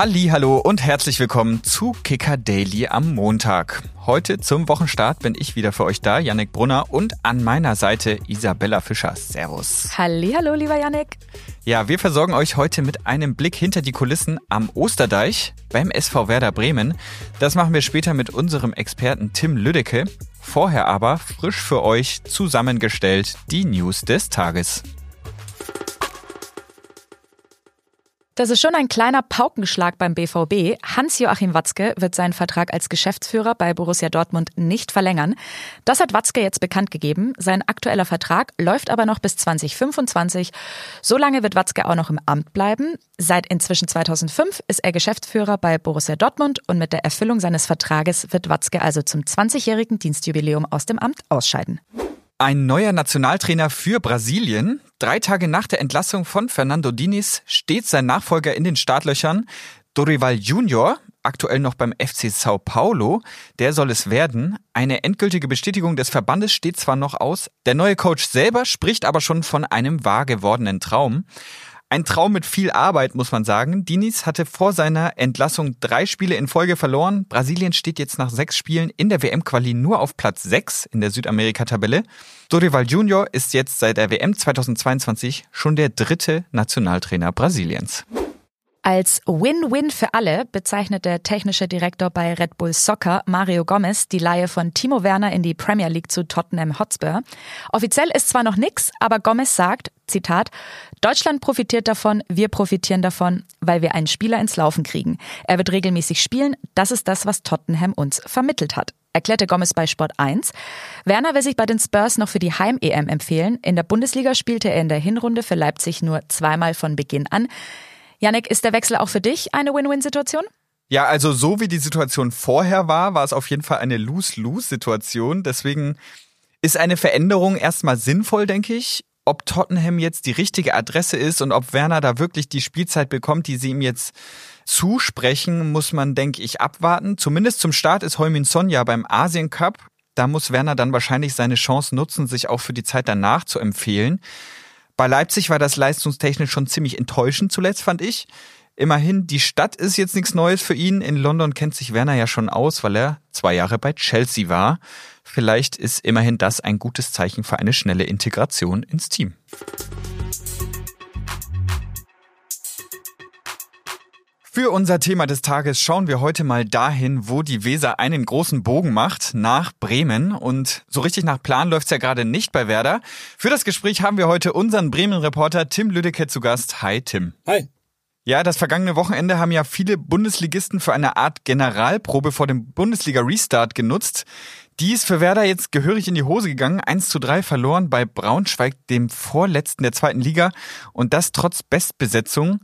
Halli, hallo und herzlich willkommen zu Kicker Daily am Montag. Heute zum Wochenstart bin ich wieder für euch da, Yannick Brunner und an meiner Seite Isabella Fischer. Servus. Halli, hallo, lieber Yannick. Ja, wir versorgen euch heute mit einem Blick hinter die Kulissen am Osterdeich beim SV Werder Bremen. Das machen wir später mit unserem Experten Tim Lüdecke. Vorher aber frisch für euch zusammengestellt die News des Tages. Das ist schon ein kleiner Paukenschlag beim BVB. Hans-Joachim Watzke wird seinen Vertrag als Geschäftsführer bei Borussia Dortmund nicht verlängern. Das hat Watzke jetzt bekannt gegeben. Sein aktueller Vertrag läuft aber noch bis 2025. Solange wird Watzke auch noch im Amt bleiben. Seit inzwischen 2005 ist er Geschäftsführer bei Borussia Dortmund und mit der Erfüllung seines Vertrages wird Watzke also zum 20-jährigen Dienstjubiläum aus dem Amt ausscheiden. Ein neuer Nationaltrainer für Brasilien. Drei Tage nach der Entlassung von Fernando Diniz steht sein Nachfolger in den Startlöchern. Dorival Junior, aktuell noch beim FC Sao Paulo, der soll es werden. Eine endgültige Bestätigung des Verbandes steht zwar noch aus, der neue Coach selber spricht aber schon von einem wahr gewordenen Traum. Ein Traum mit viel Arbeit, muss man sagen. Diniz hatte vor seiner Entlassung drei Spiele in Folge verloren. Brasilien steht jetzt nach sechs Spielen in der WM-Quali nur auf Platz sechs in der Südamerika-Tabelle. Dorival Junior ist jetzt seit der WM 2022 schon der dritte Nationaltrainer Brasiliens. Als Win-Win für alle bezeichnet der technische Direktor bei Red Bull Soccer, Mario Gomez, die Leihe von Timo Werner in die Premier League zu Tottenham Hotspur. Offiziell ist zwar noch nix, aber Gomez sagt, Zitat, Deutschland profitiert davon, wir profitieren davon, weil wir einen Spieler ins Laufen kriegen. Er wird regelmäßig spielen, das ist das, was Tottenham uns vermittelt hat erklärte Gomez bei Sport 1. Werner will sich bei den Spurs noch für die Heim-EM empfehlen. In der Bundesliga spielte er in der Hinrunde für Leipzig nur zweimal von Beginn an. Janek, ist der Wechsel auch für dich eine Win-Win-Situation? Ja, also so wie die Situation vorher war, war es auf jeden Fall eine Lose-Lose-Situation. Deswegen ist eine Veränderung erstmal sinnvoll, denke ich. Ob Tottenham jetzt die richtige Adresse ist und ob Werner da wirklich die Spielzeit bekommt, die sie ihm jetzt zusprechen, muss man, denke ich, abwarten. Zumindest zum Start ist Heumin Son ja beim Asien Cup. Da muss Werner dann wahrscheinlich seine Chance nutzen, sich auch für die Zeit danach zu empfehlen. Bei Leipzig war das leistungstechnisch schon ziemlich enttäuschend zuletzt, fand ich. Immerhin, die Stadt ist jetzt nichts Neues für ihn. In London kennt sich Werner ja schon aus, weil er zwei Jahre bei Chelsea war. Vielleicht ist immerhin das ein gutes Zeichen für eine schnelle Integration ins Team. Für unser Thema des Tages schauen wir heute mal dahin, wo die Weser einen großen Bogen macht, nach Bremen. Und so richtig nach Plan läuft's ja gerade nicht bei Werder. Für das Gespräch haben wir heute unseren Bremen-Reporter Tim Lüdecke zu Gast. Hi Tim. Hi. Ja, das vergangene Wochenende haben ja viele Bundesligisten für eine Art Generalprobe vor dem Bundesliga-Restart genutzt. Die ist für Werder jetzt gehörig in die Hose gegangen. 1 zu 3 verloren bei Braunschweig, dem vorletzten der zweiten Liga. Und das trotz Bestbesetzung.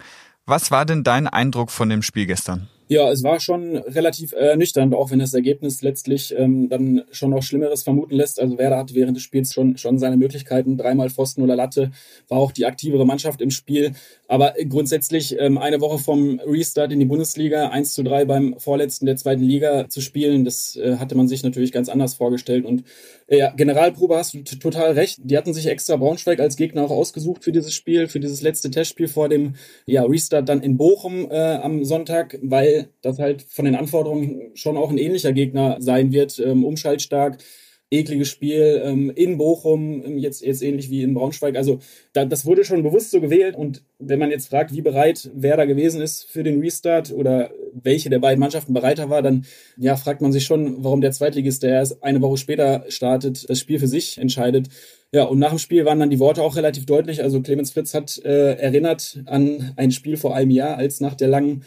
Was war denn dein Eindruck von dem Spiel gestern? Ja, es war schon relativ äh, auch wenn das Ergebnis letztlich ähm, dann schon noch Schlimmeres vermuten lässt. Also Werder hat während des Spiels schon, schon seine Möglichkeiten, dreimal Pfosten oder Latte, war auch die aktivere Mannschaft im Spiel. Aber grundsätzlich ähm, eine Woche vom Restart in die Bundesliga, 1 zu 3 beim Vorletzten der zweiten Liga zu spielen, das äh, hatte man sich natürlich ganz anders vorgestellt. Und äh, ja, Generalprobe hast du total recht. Die hatten sich extra Braunschweig als Gegner auch ausgesucht für dieses Spiel, für dieses letzte Testspiel vor dem ja, Restart dann in Bochum äh, am Sonntag, weil das halt von den Anforderungen schon auch ein ähnlicher Gegner sein wird, ähm, umschaltstark ekliges Spiel ähm, in Bochum, ähm, jetzt, jetzt ähnlich wie in Braunschweig. Also da, das wurde schon bewusst so gewählt. Und wenn man jetzt fragt, wie bereit wer da gewesen ist für den Restart oder welche der beiden Mannschaften bereiter war, dann ja, fragt man sich schon, warum der Zweitligist, der erst eine Woche später startet, das Spiel für sich entscheidet. Ja, und nach dem Spiel waren dann die Worte auch relativ deutlich. Also Clemens Fritz hat äh, erinnert an ein Spiel vor einem Jahr, als nach der langen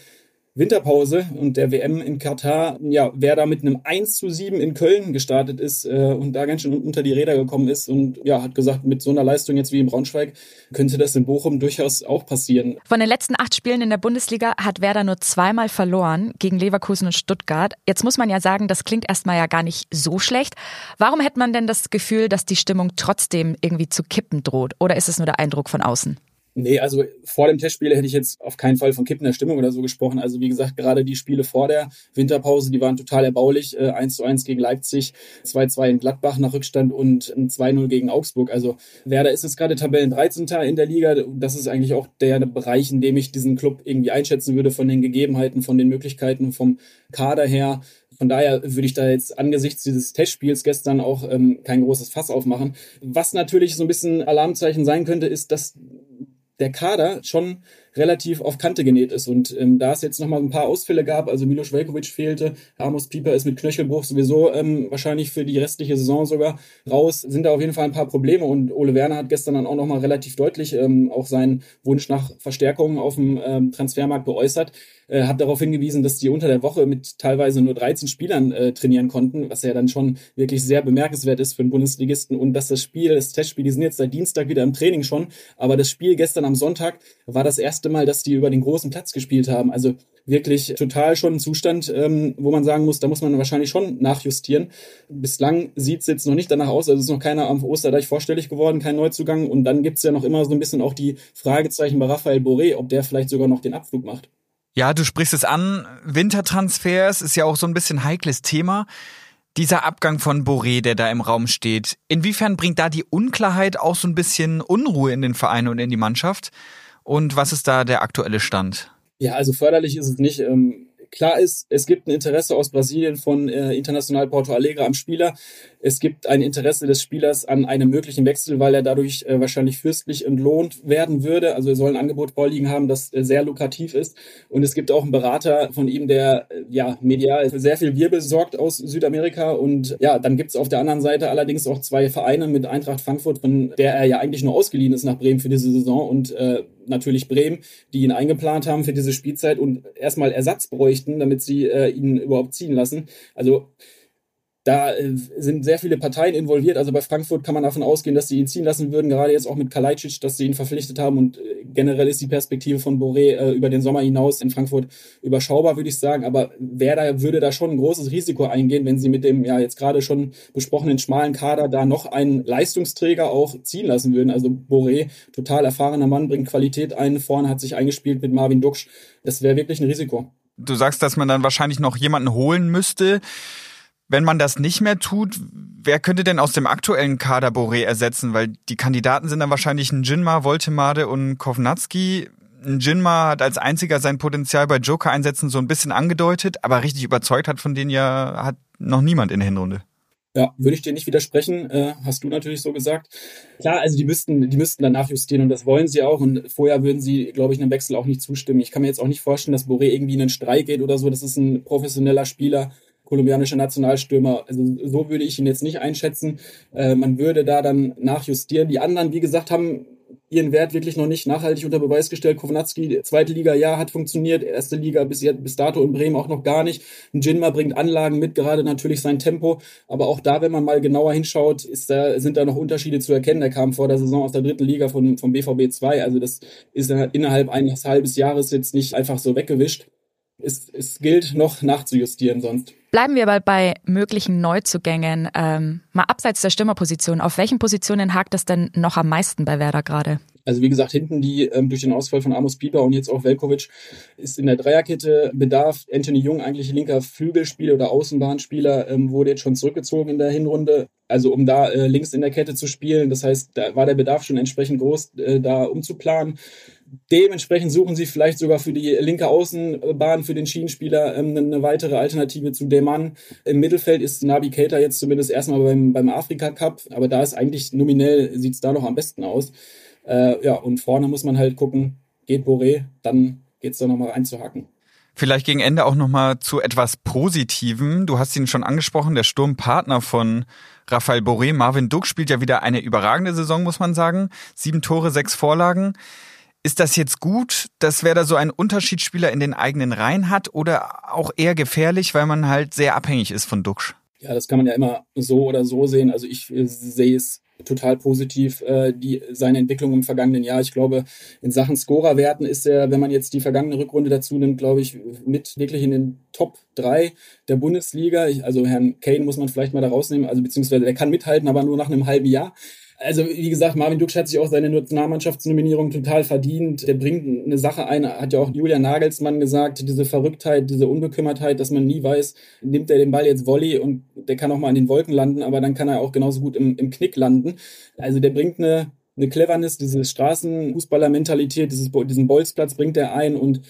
Winterpause und der WM in Katar, ja, wer da mit einem 1 zu 7 in Köln gestartet ist äh, und da ganz schön unter die Räder gekommen ist und ja, hat gesagt, mit so einer Leistung jetzt wie in Braunschweig könnte das in Bochum durchaus auch passieren. Von den letzten acht Spielen in der Bundesliga hat Werder nur zweimal verloren gegen Leverkusen und Stuttgart. Jetzt muss man ja sagen, das klingt erstmal ja gar nicht so schlecht. Warum hätte man denn das Gefühl, dass die Stimmung trotzdem irgendwie zu kippen droht? Oder ist es nur der Eindruck von außen? Nee, also vor dem Testspiel hätte ich jetzt auf keinen Fall von Kippen der Stimmung oder so gesprochen. Also wie gesagt, gerade die Spiele vor der Winterpause, die waren total erbaulich. Äh, 1 zu 1 gegen Leipzig, 2-2 in Gladbach nach Rückstand und 2-0 gegen Augsburg. Also Werder ist jetzt gerade Tabellen 13. in der Liga. Das ist eigentlich auch der Bereich, in dem ich diesen Club irgendwie einschätzen würde von den Gegebenheiten, von den Möglichkeiten, vom Kader her. Von daher würde ich da jetzt angesichts dieses Testspiels gestern auch ähm, kein großes Fass aufmachen. Was natürlich so ein bisschen Alarmzeichen sein könnte, ist, dass der Kader schon relativ auf Kante genäht ist. Und ähm, da es jetzt nochmal ein paar Ausfälle gab, also Milos Velkovic fehlte, Amos Pieper ist mit Knöchelbruch sowieso ähm, wahrscheinlich für die restliche Saison sogar raus, sind da auf jeden Fall ein paar Probleme. Und Ole Werner hat gestern dann auch nochmal relativ deutlich ähm, auch seinen Wunsch nach Verstärkungen auf dem ähm, Transfermarkt geäußert äh, hat darauf hingewiesen, dass die unter der Woche mit teilweise nur 13 Spielern äh, trainieren konnten, was ja dann schon wirklich sehr bemerkenswert ist für einen Bundesligisten und dass das Spiel, das Testspiel, die sind jetzt seit Dienstag wieder im Training schon, aber das Spiel gestern am Sonntag war das erste Mal, dass die über den großen Platz gespielt haben. Also wirklich total schon ein Zustand, ähm, wo man sagen muss, da muss man wahrscheinlich schon nachjustieren. Bislang sieht es jetzt noch nicht danach aus, also ist noch keiner am Osterdeich vorstellig geworden, kein Neuzugang. Und dann gibt's ja noch immer so ein bisschen auch die Fragezeichen bei Raphael Boré, ob der vielleicht sogar noch den Abflug macht. Ja, du sprichst es an. Wintertransfers ist ja auch so ein bisschen heikles Thema. Dieser Abgang von Boré, der da im Raum steht, inwiefern bringt da die Unklarheit auch so ein bisschen Unruhe in den Verein und in die Mannschaft? Und was ist da der aktuelle Stand? Ja, also förderlich ist es nicht. Ähm, klar ist, es gibt ein Interesse aus Brasilien von äh, International Porto Alegre am Spieler. Es gibt ein Interesse des Spielers an einem möglichen Wechsel, weil er dadurch äh, wahrscheinlich fürstlich entlohnt werden würde. Also er soll ein Angebot vorliegen haben, das äh, sehr lukrativ ist. Und es gibt auch einen Berater von ihm, der ja medial sehr viel Wirbel sorgt aus Südamerika. Und ja, dann gibt es auf der anderen Seite allerdings auch zwei Vereine mit Eintracht Frankfurt, von der er ja eigentlich nur ausgeliehen ist nach Bremen für diese Saison und äh, natürlich Bremen, die ihn eingeplant haben für diese Spielzeit und erstmal Ersatz bräuchten, damit sie äh, ihn überhaupt ziehen lassen. Also da äh, sind sehr viele Parteien involviert. Also bei Frankfurt kann man davon ausgehen, dass sie ihn ziehen lassen würden, gerade jetzt auch mit Kalajdzic, dass sie ihn verpflichtet haben. Und äh, generell ist die Perspektive von Boré äh, über den Sommer hinaus in Frankfurt überschaubar, würde ich sagen. Aber wer da würde da schon ein großes Risiko eingehen, wenn sie mit dem ja jetzt gerade schon besprochenen schmalen Kader da noch einen Leistungsträger auch ziehen lassen würden. Also Boré, total erfahrener Mann, bringt Qualität ein, vorne hat sich eingespielt mit Marvin Duksch. Das wäre wirklich ein Risiko. Du sagst, dass man dann wahrscheinlich noch jemanden holen müsste. Wenn man das nicht mehr tut, wer könnte denn aus dem aktuellen Kader Boré ersetzen? Weil die Kandidaten sind dann wahrscheinlich ein Jinma, Voltemade und Kovnatski. Ein Jinma hat als einziger sein Potenzial bei Joker-Einsätzen so ein bisschen angedeutet, aber richtig überzeugt hat von denen ja hat noch niemand in der Hinrunde. Ja, würde ich dir nicht widersprechen, äh, hast du natürlich so gesagt. Klar, also die müssten, die müssten dann nachjustieren und das wollen sie auch und vorher würden sie, glaube ich, einem Wechsel auch nicht zustimmen. Ich kann mir jetzt auch nicht vorstellen, dass Boré irgendwie in einen Streik geht oder so. Das ist ein professioneller Spieler kolumbianischer Nationalstürmer. Also so würde ich ihn jetzt nicht einschätzen. Äh, man würde da dann nachjustieren. Die anderen, wie gesagt, haben ihren Wert wirklich noch nicht nachhaltig unter Beweis gestellt. Kovnatski, zweite Liga, ja, hat funktioniert. Erste Liga bis, jetzt, bis dato in Bremen auch noch gar nicht. Ein Jinma bringt Anlagen mit, gerade natürlich sein Tempo. Aber auch da, wenn man mal genauer hinschaut, ist da, sind da noch Unterschiede zu erkennen. Der kam vor der Saison aus der dritten Liga von, vom BVB 2. Also das ist innerhalb eines halbes Jahres jetzt nicht einfach so weggewischt. Es, es gilt noch nachzujustieren sonst. Bleiben wir aber bei möglichen Neuzugängen. Ähm, mal abseits der Stürmerposition. Auf welchen Positionen hakt es denn noch am meisten bei Werder gerade? Also wie gesagt, hinten die ähm, durch den Ausfall von Amos Pieper und jetzt auch Velkovic ist in der Dreierkette Bedarf. Anthony Jung, eigentlich linker Flügelspieler oder Außenbahnspieler, ähm, wurde jetzt schon zurückgezogen in der Hinrunde. Also um da äh, links in der Kette zu spielen. Das heißt, da war der Bedarf schon entsprechend groß, äh, da umzuplanen. Dementsprechend suchen sie vielleicht sogar für die linke Außenbahn, für den Schienenspieler ähm, eine weitere Alternative zu Deman. Im Mittelfeld ist Nabi Keita jetzt zumindest erstmal beim, beim Afrika Cup, aber da ist eigentlich nominell, sieht es da noch am besten aus. Äh, ja, und vorne muss man halt gucken, geht Boré, dann geht es da nochmal reinzuhacken. Vielleicht gegen Ende auch nochmal zu etwas Positivem. Du hast ihn schon angesprochen, der Sturmpartner von Rafael Boré, Marvin Duck, spielt ja wieder eine überragende Saison, muss man sagen. Sieben Tore, sechs Vorlagen. Ist das jetzt gut, dass wer da so einen Unterschiedsspieler in den eigenen Reihen hat oder auch eher gefährlich, weil man halt sehr abhängig ist von Duxch? Ja, das kann man ja immer so oder so sehen. Also ich äh, sehe es total positiv, äh, die, seine Entwicklung im vergangenen Jahr. Ich glaube, in Sachen Scorerwerten ist er, wenn man jetzt die vergangene Rückrunde dazu nimmt, glaube ich, mit wirklich in den Top 3 der Bundesliga. Ich, also Herrn Kane muss man vielleicht mal da rausnehmen, also beziehungsweise der kann mithalten, aber nur nach einem halben Jahr. Also wie gesagt, Marvin Duksch hat sich auch seine Nationalmannschaftsnominierung total verdient. Der bringt eine Sache ein, hat ja auch Julian Nagelsmann gesagt, diese Verrücktheit, diese Unbekümmertheit, dass man nie weiß, nimmt er den Ball jetzt Volley und der kann auch mal an den Wolken landen, aber dann kann er auch genauso gut im, im Knick landen. Also der bringt eine, eine Cleverness, diese Straßenfußballer-Mentalität, diesen Bolzplatz bringt er ein und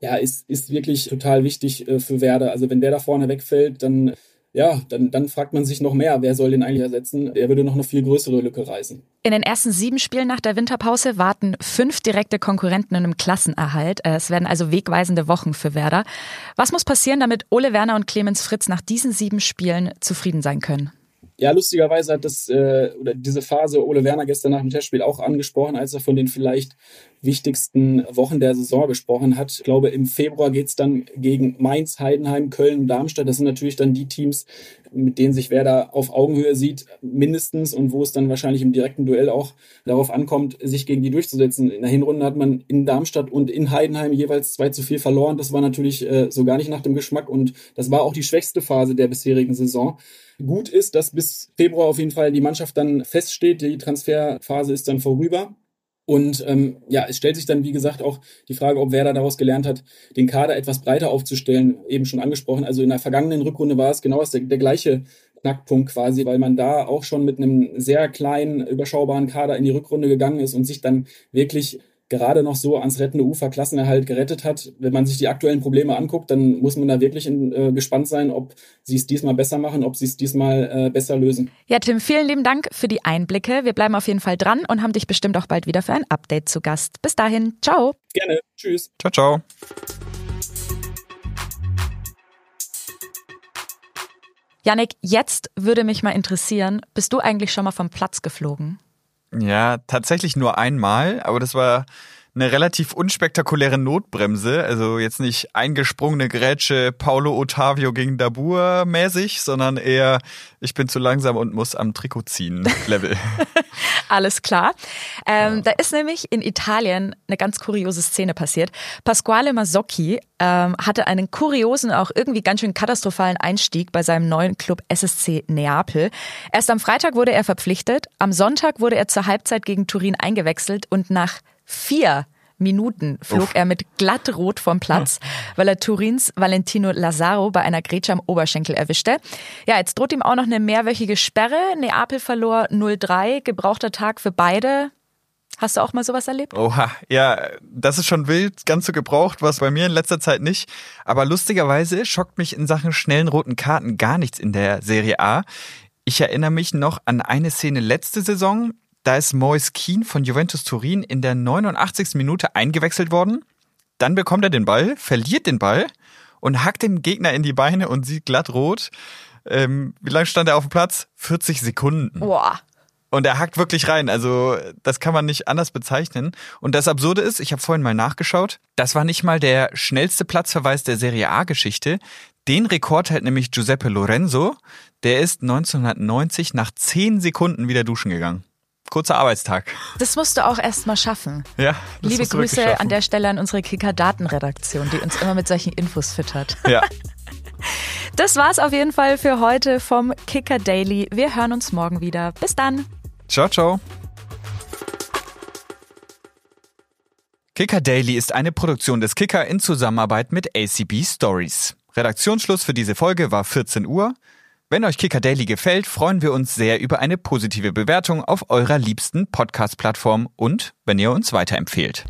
ja, ist, ist wirklich total wichtig äh, für Werder. Also wenn der da vorne wegfällt, dann ja, dann, dann fragt man sich noch mehr, wer soll den eigentlich ersetzen? Er würde noch eine viel größere Lücke reißen. In den ersten sieben Spielen nach der Winterpause warten fünf direkte Konkurrenten in einem Klassenerhalt. Äh, es werden also wegweisende Wochen für Werder. Was muss passieren, damit Ole Werner und Clemens Fritz nach diesen sieben Spielen zufrieden sein können? Ja, lustigerweise hat das äh, oder diese Phase Ole Werner gestern nach dem Testspiel auch angesprochen, als er von den vielleicht wichtigsten Wochen der Saison gesprochen hat. Ich glaube, im Februar geht's dann gegen Mainz, Heidenheim, Köln und Darmstadt. Das sind natürlich dann die Teams, mit denen sich Werder auf Augenhöhe sieht, mindestens und wo es dann wahrscheinlich im direkten Duell auch darauf ankommt, sich gegen die durchzusetzen. In der Hinrunde hat man in Darmstadt und in Heidenheim jeweils zwei zu viel verloren. Das war natürlich äh, so gar nicht nach dem Geschmack und das war auch die schwächste Phase der bisherigen Saison. Gut ist, dass bis Februar auf jeden Fall die Mannschaft dann feststeht. Die Transferphase ist dann vorüber. Und ähm, ja, es stellt sich dann, wie gesagt, auch die Frage, ob Werder daraus gelernt hat, den Kader etwas breiter aufzustellen, eben schon angesprochen. Also in der vergangenen Rückrunde war es genau der, der gleiche Knackpunkt quasi, weil man da auch schon mit einem sehr kleinen, überschaubaren Kader in die Rückrunde gegangen ist und sich dann wirklich gerade noch so ans rettende Ufer Klassenerhalt gerettet hat. Wenn man sich die aktuellen Probleme anguckt, dann muss man da wirklich in, äh, gespannt sein, ob sie es diesmal besser machen, ob sie es diesmal äh, besser lösen. Ja, Tim, vielen lieben Dank für die Einblicke. Wir bleiben auf jeden Fall dran und haben dich bestimmt auch bald wieder für ein Update zu Gast. Bis dahin, ciao. Gerne. Tschüss. Ciao, ciao. Janik, jetzt würde mich mal interessieren, bist du eigentlich schon mal vom Platz geflogen? Ja, tatsächlich nur einmal, aber das war eine relativ unspektakuläre Notbremse, also jetzt nicht eingesprungene Grätsche Paulo Ottavio gegen Dabur mäßig, sondern eher ich bin zu langsam und muss am Trikot ziehen Level. Alles klar. Ähm, ja. Da ist nämlich in Italien eine ganz kuriose Szene passiert. Pasquale Mazzocchi ähm, hatte einen kuriosen, auch irgendwie ganz schön katastrophalen Einstieg bei seinem neuen Club SSC Neapel. Erst am Freitag wurde er verpflichtet, am Sonntag wurde er zur Halbzeit gegen Turin eingewechselt und nach vier Minuten flog Uff. er mit glattrot vom Platz, weil er Turins Valentino Lazaro bei einer Grätsche am Oberschenkel erwischte. Ja, jetzt droht ihm auch noch eine mehrwöchige Sperre. Neapel verlor 0-3, gebrauchter Tag für beide. Hast du auch mal sowas erlebt? Oha, ja, das ist schon wild, ganz so gebraucht, was bei mir in letzter Zeit nicht. Aber lustigerweise schockt mich in Sachen schnellen roten Karten gar nichts in der Serie A. Ich erinnere mich noch an eine Szene letzte Saison. Da ist Moise Keane von Juventus Turin in der 89. Minute eingewechselt worden. Dann bekommt er den Ball, verliert den Ball und hackt den Gegner in die Beine und sieht glatt rot. Ähm, wie lange stand er auf dem Platz? 40 Sekunden. Boah. Und er hackt wirklich rein. Also das kann man nicht anders bezeichnen. Und das Absurde ist, ich habe vorhin mal nachgeschaut, das war nicht mal der schnellste Platzverweis der Serie A-Geschichte. Den Rekord hält nämlich Giuseppe Lorenzo. Der ist 1990 nach 10 Sekunden wieder duschen gegangen kurzer Arbeitstag. Das musst du auch erst mal schaffen. Ja. Liebe Grüße an der Stelle an unsere Kicker-Datenredaktion, die uns immer mit solchen Infos füttert. Ja. Das war's auf jeden Fall für heute vom Kicker Daily. Wir hören uns morgen wieder. Bis dann. Ciao, ciao. Kicker Daily ist eine Produktion des Kicker in Zusammenarbeit mit ACB Stories. Redaktionsschluss für diese Folge war 14 Uhr. Wenn euch Kicker Daily gefällt, freuen wir uns sehr über eine positive Bewertung auf eurer liebsten Podcast-Plattform und wenn ihr uns weiterempfehlt.